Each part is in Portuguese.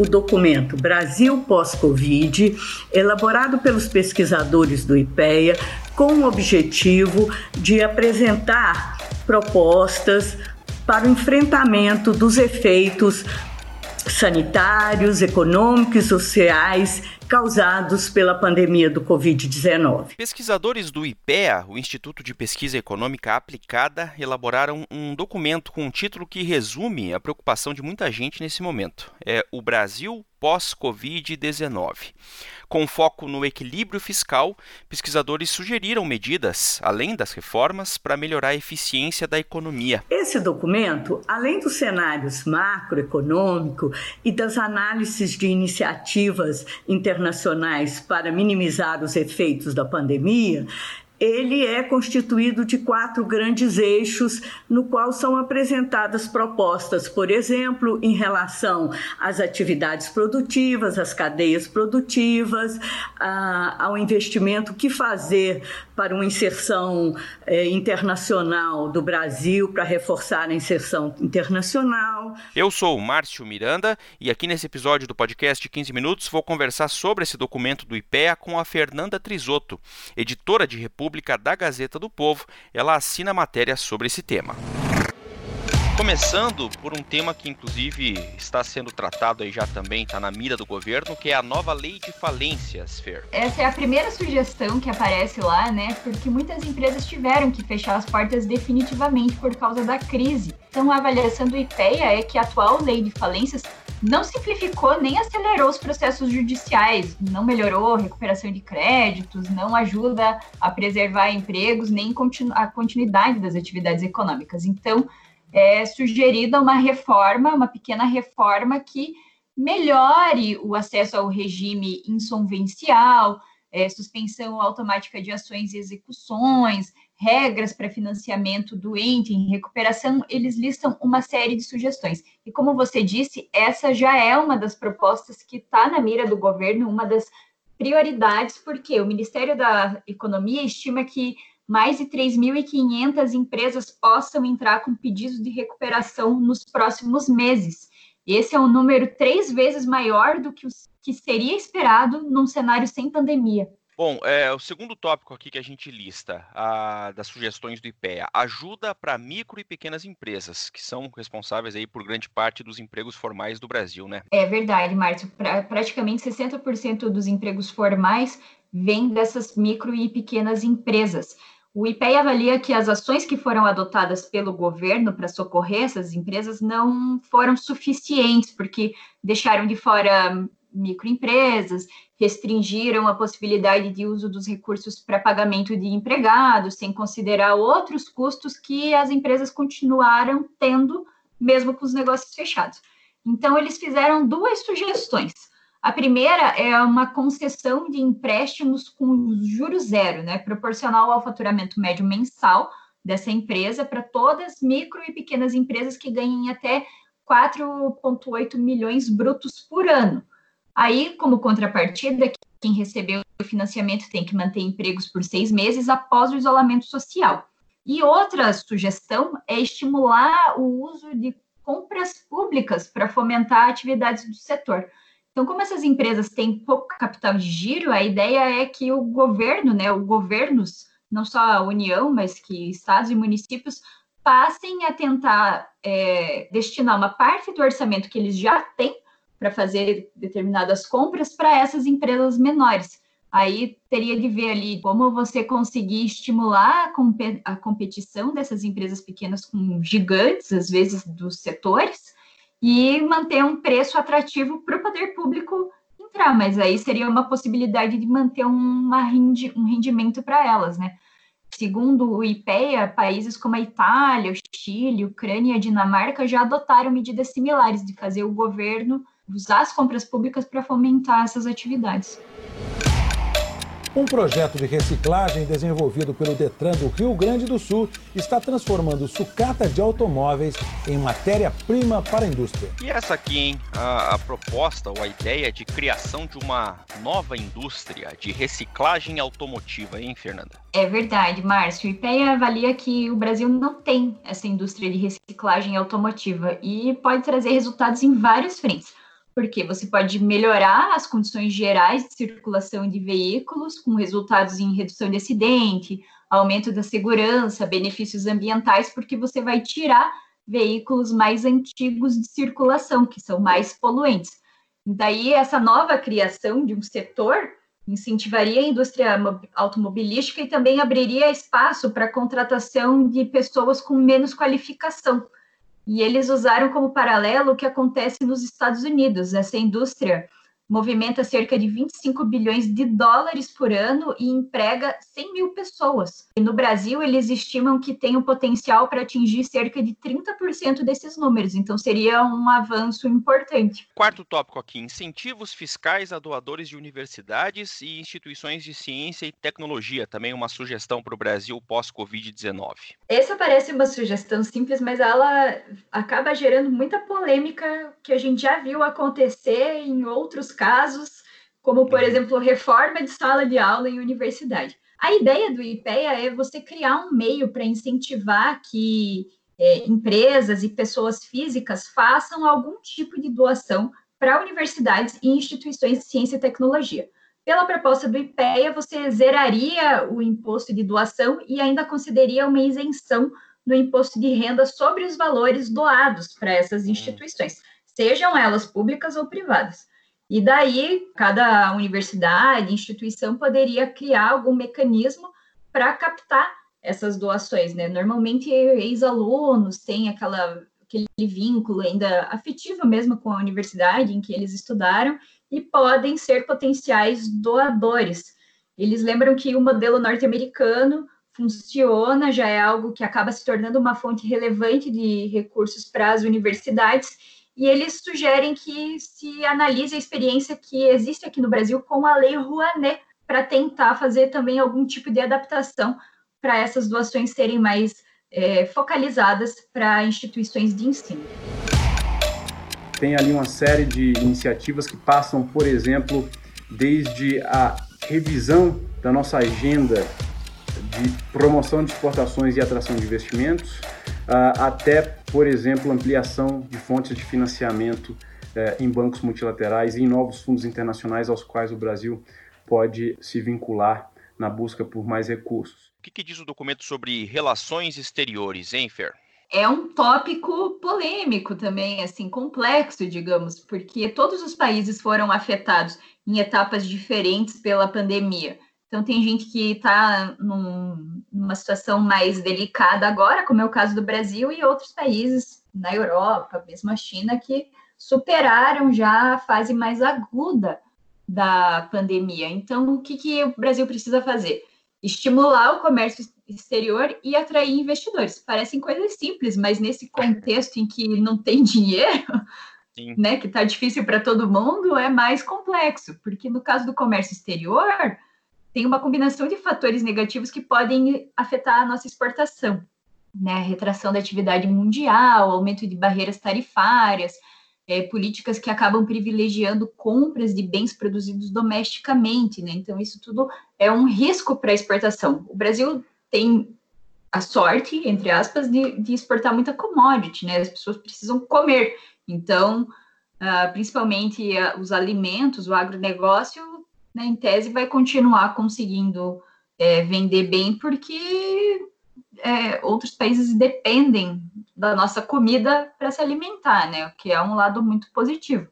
O documento Brasil pós-Covid, elaborado pelos pesquisadores do IPEA, com o objetivo de apresentar propostas para o enfrentamento dos efeitos sanitários, econômicos e sociais causados pela pandemia do Covid-19. Pesquisadores do IPEA, o Instituto de Pesquisa Econômica Aplicada, elaboraram um documento com um título que resume a preocupação de muita gente nesse momento. É o Brasil pós-Covid-19. Com foco no equilíbrio fiscal, pesquisadores sugeriram medidas, além das reformas, para melhorar a eficiência da economia. Esse documento, além dos cenários macroeconômico e das análises de iniciativas internacionais para minimizar os efeitos da pandemia, ele é constituído de quatro grandes eixos, no qual são apresentadas propostas, por exemplo, em relação às atividades produtivas, às cadeias produtivas, a, ao investimento que fazer para uma inserção eh, internacional do Brasil, para reforçar a inserção internacional. Eu sou o Márcio Miranda e aqui nesse episódio do podcast 15 Minutos vou conversar sobre esse documento do IPEA com a Fernanda Trisotto, editora de República Pública da Gazeta do Povo, ela assina matéria sobre esse tema. Começando por um tema que inclusive está sendo tratado aí já também, está na mira do governo, que é a nova lei de falências, Fer. Essa é a primeira sugestão que aparece lá, né? Porque muitas empresas tiveram que fechar as portas definitivamente por causa da crise. Então a avaliação do IPEA é que a atual lei de falências não simplificou nem acelerou os processos judiciais, não melhorou a recuperação de créditos, não ajuda a preservar empregos, nem a continuidade das atividades econômicas. Então, é sugerida uma reforma, uma pequena reforma que melhore o acesso ao regime insolvencial, é, suspensão automática de ações e execuções, regras para financiamento doente em recuperação, eles listam uma série de sugestões. E como você disse, essa já é uma das propostas que está na mira do governo, uma das prioridades, porque o Ministério da Economia estima que mais de 3.500 empresas possam entrar com pedidos de recuperação nos próximos meses. Esse é um número três vezes maior do que, o, que seria esperado num cenário sem pandemia. Bom, é, o segundo tópico aqui que a gente lista a, das sugestões do IPEA, ajuda para micro e pequenas empresas, que são responsáveis aí por grande parte dos empregos formais do Brasil, né? É verdade, Márcio. Pra, praticamente 60% dos empregos formais vêm dessas micro e pequenas empresas. O IPEA avalia que as ações que foram adotadas pelo governo para socorrer essas empresas não foram suficientes, porque deixaram de fora microempresas, restringiram a possibilidade de uso dos recursos para pagamento de empregados, sem considerar outros custos que as empresas continuaram tendo, mesmo com os negócios fechados. Então, eles fizeram duas sugestões. A primeira é uma concessão de empréstimos com juros zero, né, proporcional ao faturamento médio mensal dessa empresa para todas micro e pequenas empresas que ganhem até 4,8 milhões brutos por ano. Aí, como contrapartida, quem recebeu o financiamento tem que manter empregos por seis meses após o isolamento social. E outra sugestão é estimular o uso de compras públicas para fomentar atividades do setor. Então, como essas empresas têm pouco capital de giro, a ideia é que o governo, né, os governos, não só a União, mas que estados e municípios passem a tentar é, destinar uma parte do orçamento que eles já têm para fazer determinadas compras para essas empresas menores. Aí teria de ver ali como você conseguir estimular a, competição dessas empresas pequenas com gigantes, às vezes, dos setores, e manter um preço atrativo para o poder público entrar, mas aí seria uma possibilidade de manter uma rendi um rendimento para elas, né? segundo o IPEA, países como a Itália, o Chile, Ucrânia e a Dinamarca já adotaram medidas similares de fazer o governo usar as compras públicas para fomentar essas atividades. Um projeto de reciclagem desenvolvido pelo Detran do Rio Grande do Sul está transformando sucata de automóveis em matéria-prima para a indústria. E essa aqui, hein? A, a, proposta ou a ideia de criação de uma nova indústria de reciclagem automotiva, hein, Fernanda? É verdade, Márcio. O IPEA avalia que o Brasil não tem essa indústria de reciclagem automotiva e pode trazer resultados em várias frentes porque você pode melhorar as condições gerais de circulação de veículos, com resultados em redução de acidente, aumento da segurança, benefícios ambientais, porque você vai tirar veículos mais antigos de circulação, que são mais poluentes. Daí, essa nova criação de um setor incentivaria a indústria automobilística e também abriria espaço para a contratação de pessoas com menos qualificação e eles usaram como paralelo o que acontece nos Estados Unidos. Essa indústria movimenta cerca de 25 bilhões de dólares por ano e emprega 100 mil pessoas. E no Brasil, eles estimam que tem o potencial para atingir cerca de 30% desses números, então seria um avanço importante. Quarto tópico aqui: incentivos fiscais a doadores de universidades e instituições de ciência e tecnologia. Também uma sugestão para o Brasil pós-Covid-19. Essa parece uma sugestão simples, mas ela acaba gerando muita polêmica que a gente já viu acontecer em outros casos, como, por uhum. exemplo, reforma de sala de aula em universidade. A ideia do IPEA é você criar um meio para incentivar que é, empresas e pessoas físicas façam algum tipo de doação para universidades e instituições de ciência e tecnologia. Pela proposta do IPEA, você zeraria o imposto de doação e ainda concederia uma isenção no imposto de renda sobre os valores doados para essas uhum. instituições, sejam elas públicas ou privadas. E daí, cada universidade, instituição poderia criar algum mecanismo para captar essas doações, né? Normalmente, ex-alunos têm aquela, aquele vínculo ainda afetivo mesmo com a universidade em que eles estudaram e podem ser potenciais doadores. Eles lembram que o modelo norte-americano funciona, já é algo que acaba se tornando uma fonte relevante de recursos para as universidades e eles sugerem que se analise a experiência que existe aqui no Brasil com a Lei Rouanet, para tentar fazer também algum tipo de adaptação para essas doações serem mais é, focalizadas para instituições de ensino. Tem ali uma série de iniciativas que passam, por exemplo, desde a revisão da nossa agenda de promoção de exportações e atração de investimentos, até, por exemplo, ampliação de fontes de financiamento eh, em bancos multilaterais e em novos fundos internacionais aos quais o Brasil pode se vincular na busca por mais recursos. O que, que diz o documento sobre relações exteriores, hein, Fer? É um tópico polêmico também, assim, complexo, digamos, porque todos os países foram afetados em etapas diferentes pela pandemia. Então, tem gente que está num, numa situação mais delicada agora, como é o caso do Brasil, e outros países na Europa, mesmo a China, que superaram já a fase mais aguda da pandemia. Então, o que, que o Brasil precisa fazer? Estimular o comércio exterior e atrair investidores. Parecem coisas simples, mas nesse contexto em que não tem dinheiro, Sim. né, que está difícil para todo mundo, é mais complexo, porque no caso do comércio exterior, tem uma combinação de fatores negativos que podem afetar a nossa exportação, né? Retração da atividade mundial, aumento de barreiras tarifárias, é, políticas que acabam privilegiando compras de bens produzidos domesticamente, né? Então, isso tudo é um risco para a exportação. O Brasil tem a sorte, entre aspas, de, de exportar muita commodity, né? As pessoas precisam comer. Então, uh, principalmente uh, os alimentos, o agronegócio né, em tese, vai continuar conseguindo é, vender bem, porque é, outros países dependem da nossa comida para se alimentar, né, o que é um lado muito positivo.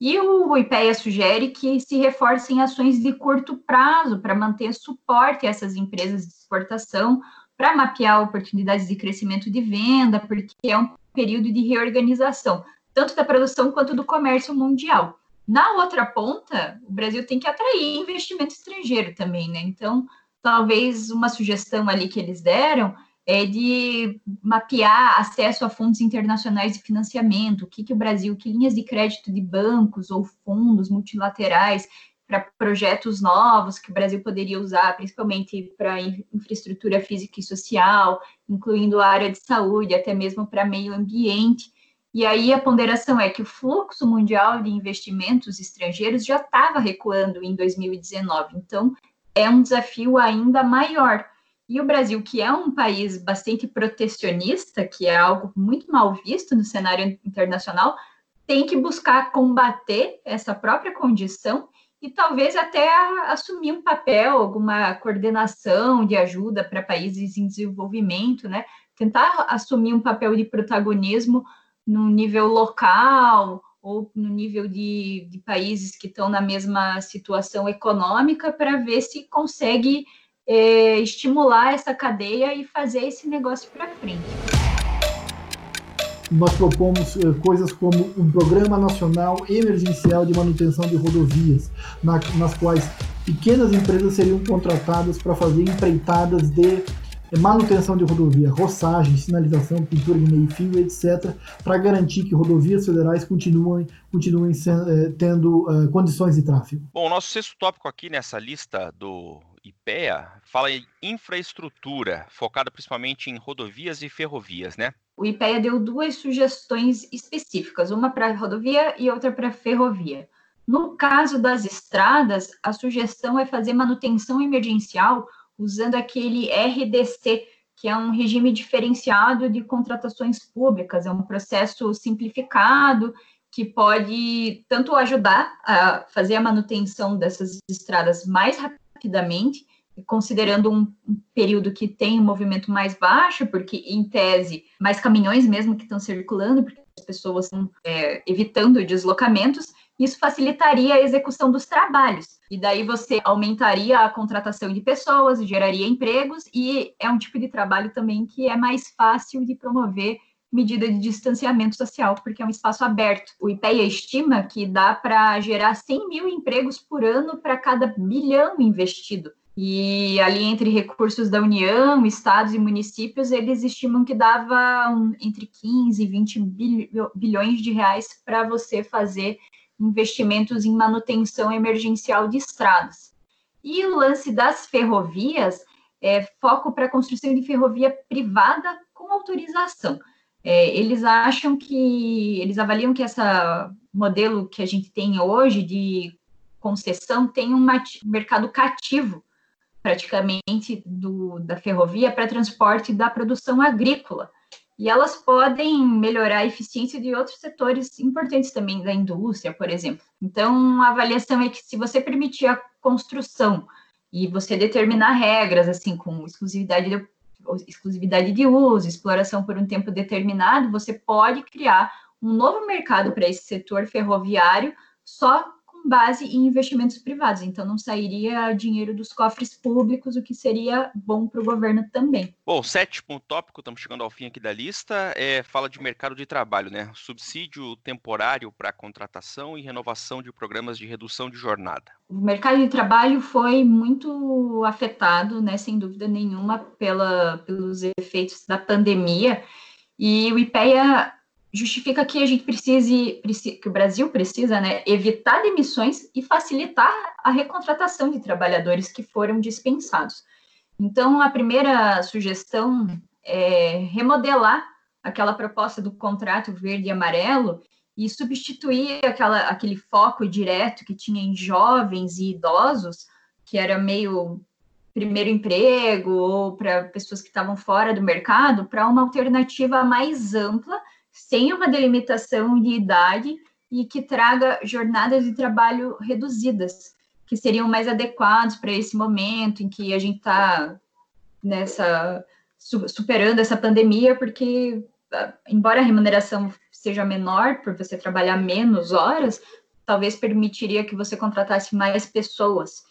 E o IPEA sugere que se reforcem ações de curto prazo para manter suporte a essas empresas de exportação, para mapear oportunidades de crescimento de venda, porque é um período de reorganização, tanto da produção quanto do comércio mundial. Na outra ponta, o Brasil tem que atrair investimento estrangeiro também, né? Então, talvez uma sugestão ali que eles deram é de mapear acesso a fundos internacionais de financiamento, o que, que o Brasil, que linhas de crédito de bancos ou fundos multilaterais para projetos novos que o Brasil poderia usar, principalmente para infraestrutura física e social, incluindo a área de saúde, até mesmo para meio ambiente. E aí a ponderação é que o fluxo mundial de investimentos estrangeiros já estava recuando em 2019, então é um desafio ainda maior. E o Brasil, que é um país bastante protecionista, que é algo muito mal visto no cenário internacional, tem que buscar combater essa própria condição e talvez até assumir um papel, alguma coordenação de ajuda para países em desenvolvimento, né? Tentar assumir um papel de protagonismo no nível local ou no nível de, de países que estão na mesma situação econômica para ver se consegue é, estimular essa cadeia e fazer esse negócio para frente. Nós propomos eh, coisas como um Programa Nacional Emergencial de Manutenção de Rodovias, na, nas quais pequenas empresas seriam contratadas para fazer empreitadas de é manutenção de rodovia, roçagem, sinalização, pintura de meio-fio, etc., para garantir que rodovias federais continuem, continuem é, tendo uh, condições de tráfego. Bom, o nosso sexto tópico aqui nessa lista do IPEA fala em infraestrutura, focada principalmente em rodovias e ferrovias, né? O IPEA deu duas sugestões específicas, uma para rodovia e outra para ferrovia. No caso das estradas, a sugestão é fazer manutenção emergencial usando aquele RDC, que é um regime diferenciado de contratações públicas, é um processo simplificado que pode tanto ajudar a fazer a manutenção dessas estradas mais rapidamente, considerando um, período que tem um movimento mais baixo, porque, em tese, mais caminhões mesmo que estão circulando, porque as pessoas estão é, evitando deslocamentos, isso facilitaria a execução dos trabalhos. E daí você aumentaria a contratação de pessoas, geraria empregos, e é um tipo de trabalho também que é mais fácil de promover medida de distanciamento social, porque é um espaço aberto. O IPEA estima que dá para gerar 100 mil empregos por ano para cada bilhão investido. E ali entre recursos da União, estados e municípios, eles estimam que dava um, entre 15 e 20 bilhões de reais para você fazer investimentos em manutenção emergencial de estradas. E o lance das ferrovias é foco para a construção de ferrovia privada com autorização. É, eles acham que, eles avaliam que esse modelo que a gente tem hoje de concessão tem um mercado cativo, praticamente, do, da ferrovia para transporte da produção agrícola e elas podem melhorar a eficiência de outros setores importantes também da indústria, por exemplo. Então, a avaliação é que se você permitir a construção e você determinar regras, assim, com exclusividade de, exclusividade de uso, exploração por um tempo determinado, você pode criar um novo mercado para esse setor ferroviário só base em investimentos privados, então não sairia dinheiro dos cofres públicos, o que seria bom para o governo também. Bom, sétimo tópico, estamos chegando ao fim aqui da lista, é, fala de mercado de trabalho, né? Subsídio temporário para contratação e renovação de programas de redução de jornada. O mercado de trabalho foi muito afetado, né, sem dúvida nenhuma, pela, pelos efeitos da pandemia, e o IPEA justifica que a gente precise, que o Brasil precisa, né, evitar demissões e facilitar a recontratação de trabalhadores que foram dispensados. Então, a primeira sugestão é remodelar aquela proposta do contrato verde e amarelo e substituir aquela, aquele foco direto que tinha em jovens e idosos, que era meio primeiro emprego ou para pessoas que estavam fora do mercado, para uma alternativa mais ampla sem uma delimitação de idade e que traga jornadas de trabalho reduzidas, que seriam mais adequados para esse momento em que a gente está nessa superando essa pandemia, porque embora a remuneração seja menor por você trabalhar menos horas, talvez permitiria que você contratasse mais pessoas.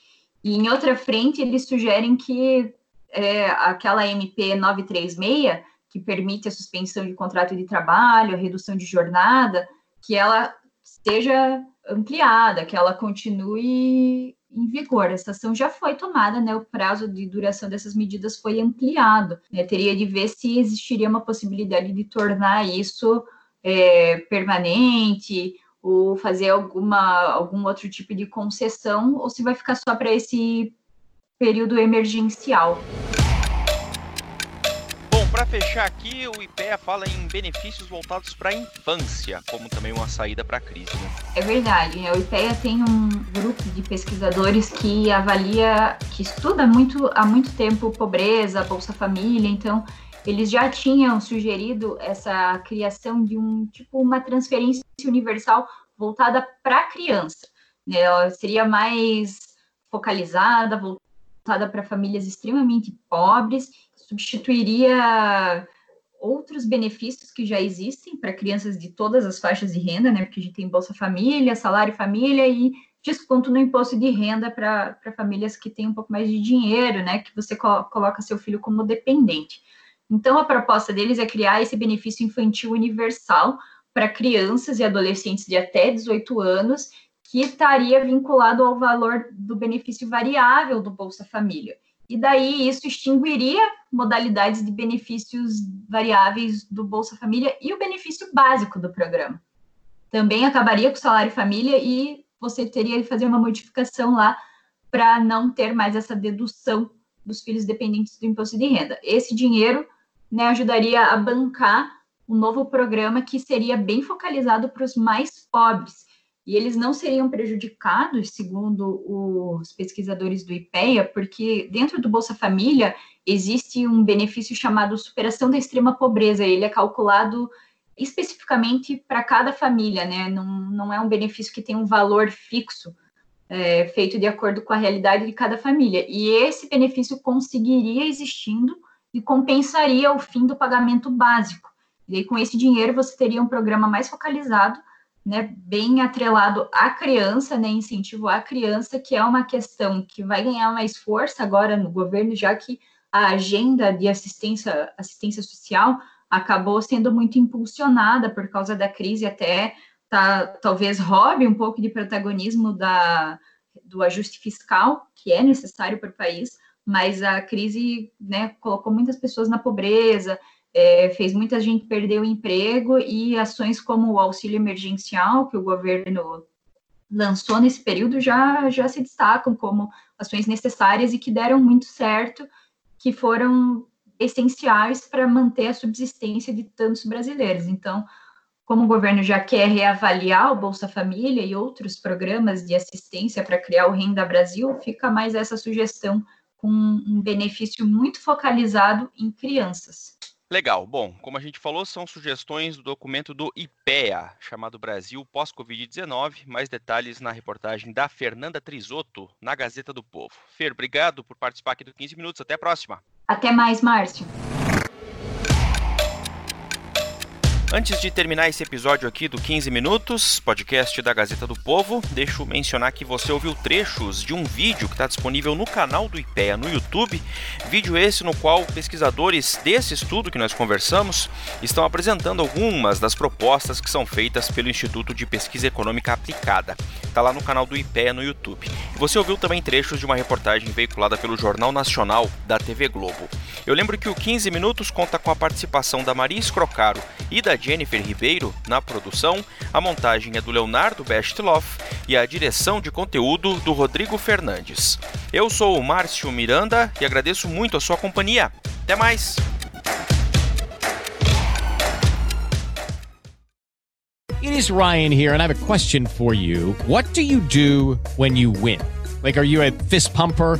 E em outra frente, eles sugerem que é, aquela MP 936 que permite a suspensão de contrato de trabalho, a redução de jornada, que ela seja ampliada, que ela continue em vigor. Essa ação já foi tomada, né? O prazo de duração dessas medidas foi ampliado. Né? Teria de ver se existiria uma possibilidade de tornar isso é, permanente ou fazer alguma, algum outro tipo de concessão, ou se vai ficar só para esse período emergencial. Para fechar aqui, o IPEA fala em benefícios voltados para a infância, como também uma saída para a crise. Né? É verdade. Né? O IPEA tem um grupo de pesquisadores que avalia, que estuda muito há muito tempo pobreza, Bolsa Família, então eles já tinham sugerido essa criação de um tipo uma transferência universal voltada para a criança. Né? Seria mais focalizada, voltada para famílias extremamente pobres, substituiria outros benefícios que já existem para crianças de todas as faixas de renda, né? Porque a gente tem Bolsa Família, Salário Família e desconto no imposto de renda para famílias que têm um pouco mais de dinheiro, né? Que você coloca seu filho como dependente. Então, a proposta deles é criar esse benefício infantil universal para crianças e adolescentes de até 18 anos, que estaria vinculado ao valor do benefício variável do Bolsa Família. E daí isso extinguiria modalidades de benefícios variáveis do Bolsa Família e o benefício básico do programa. Também acabaria com o salário família e você teria que fazer uma modificação lá para não ter mais essa dedução dos filhos dependentes do imposto de renda. Esse dinheiro né, ajudaria a bancar um novo programa que seria bem focalizado para os mais pobres. E eles não seriam prejudicados, segundo os pesquisadores do IPEA, porque dentro do Bolsa Família existe um benefício chamado superação da extrema pobreza. Ele é calculado especificamente para cada família, né? Não, não é um benefício que tem um valor fixo, é, feito de acordo com a realidade de cada família. E esse benefício conseguiria existindo e compensaria o fim do pagamento básico. E aí, com esse dinheiro, você teria um programa mais focalizado, né, bem atrelado à criança, né, incentivo à criança, que é uma questão que vai ganhar mais força agora no governo, já que a agenda de assistência, assistência social acabou sendo muito impulsionada por causa da crise, até tá, talvez roube um pouco de protagonismo da, do ajuste fiscal, que é necessário para o país, mas a crise né, colocou muitas pessoas na pobreza, é, fez muita gente perder o emprego e ações como o auxílio emergencial que o governo lançou nesse período já, já se destacam como ações necessárias e que deram muito certo, que foram essenciais para manter a subsistência de tantos brasileiros. Então, como o governo já quer reavaliar o Bolsa Família e outros programas de assistência para criar o Renda Brasil, fica mais essa sugestão com um benefício muito focalizado em crianças. Legal. Bom, como a gente falou, são sugestões do documento do IPEA, chamado Brasil pós-Covid-19. Mais detalhes na reportagem da Fernanda Trisotto, na Gazeta do Povo. Fer, obrigado por participar aqui do 15 Minutos. Até a próxima. Até mais, Márcio. Antes de terminar esse episódio aqui do 15 Minutos, podcast da Gazeta do Povo, deixo mencionar que você ouviu trechos de um vídeo que está disponível no canal do IPEA no YouTube. Vídeo esse no qual pesquisadores desse estudo que nós conversamos estão apresentando algumas das propostas que são feitas pelo Instituto de Pesquisa Econômica Aplicada. Está lá no canal do IPEA no YouTube. Você ouviu também trechos de uma reportagem veiculada pelo Jornal Nacional da TV Globo. Eu lembro que o 15 Minutos conta com a participação da Maria Escrocaro e da Jennifer Ribeiro na produção, a montagem é do Leonardo Bestloff e a direção de conteúdo do Rodrigo Fernandes. Eu sou o Márcio Miranda e agradeço muito a sua companhia. Até mais! It is Ryan here and I have a question for you. What do you do when you win? Like are you a fist pumper?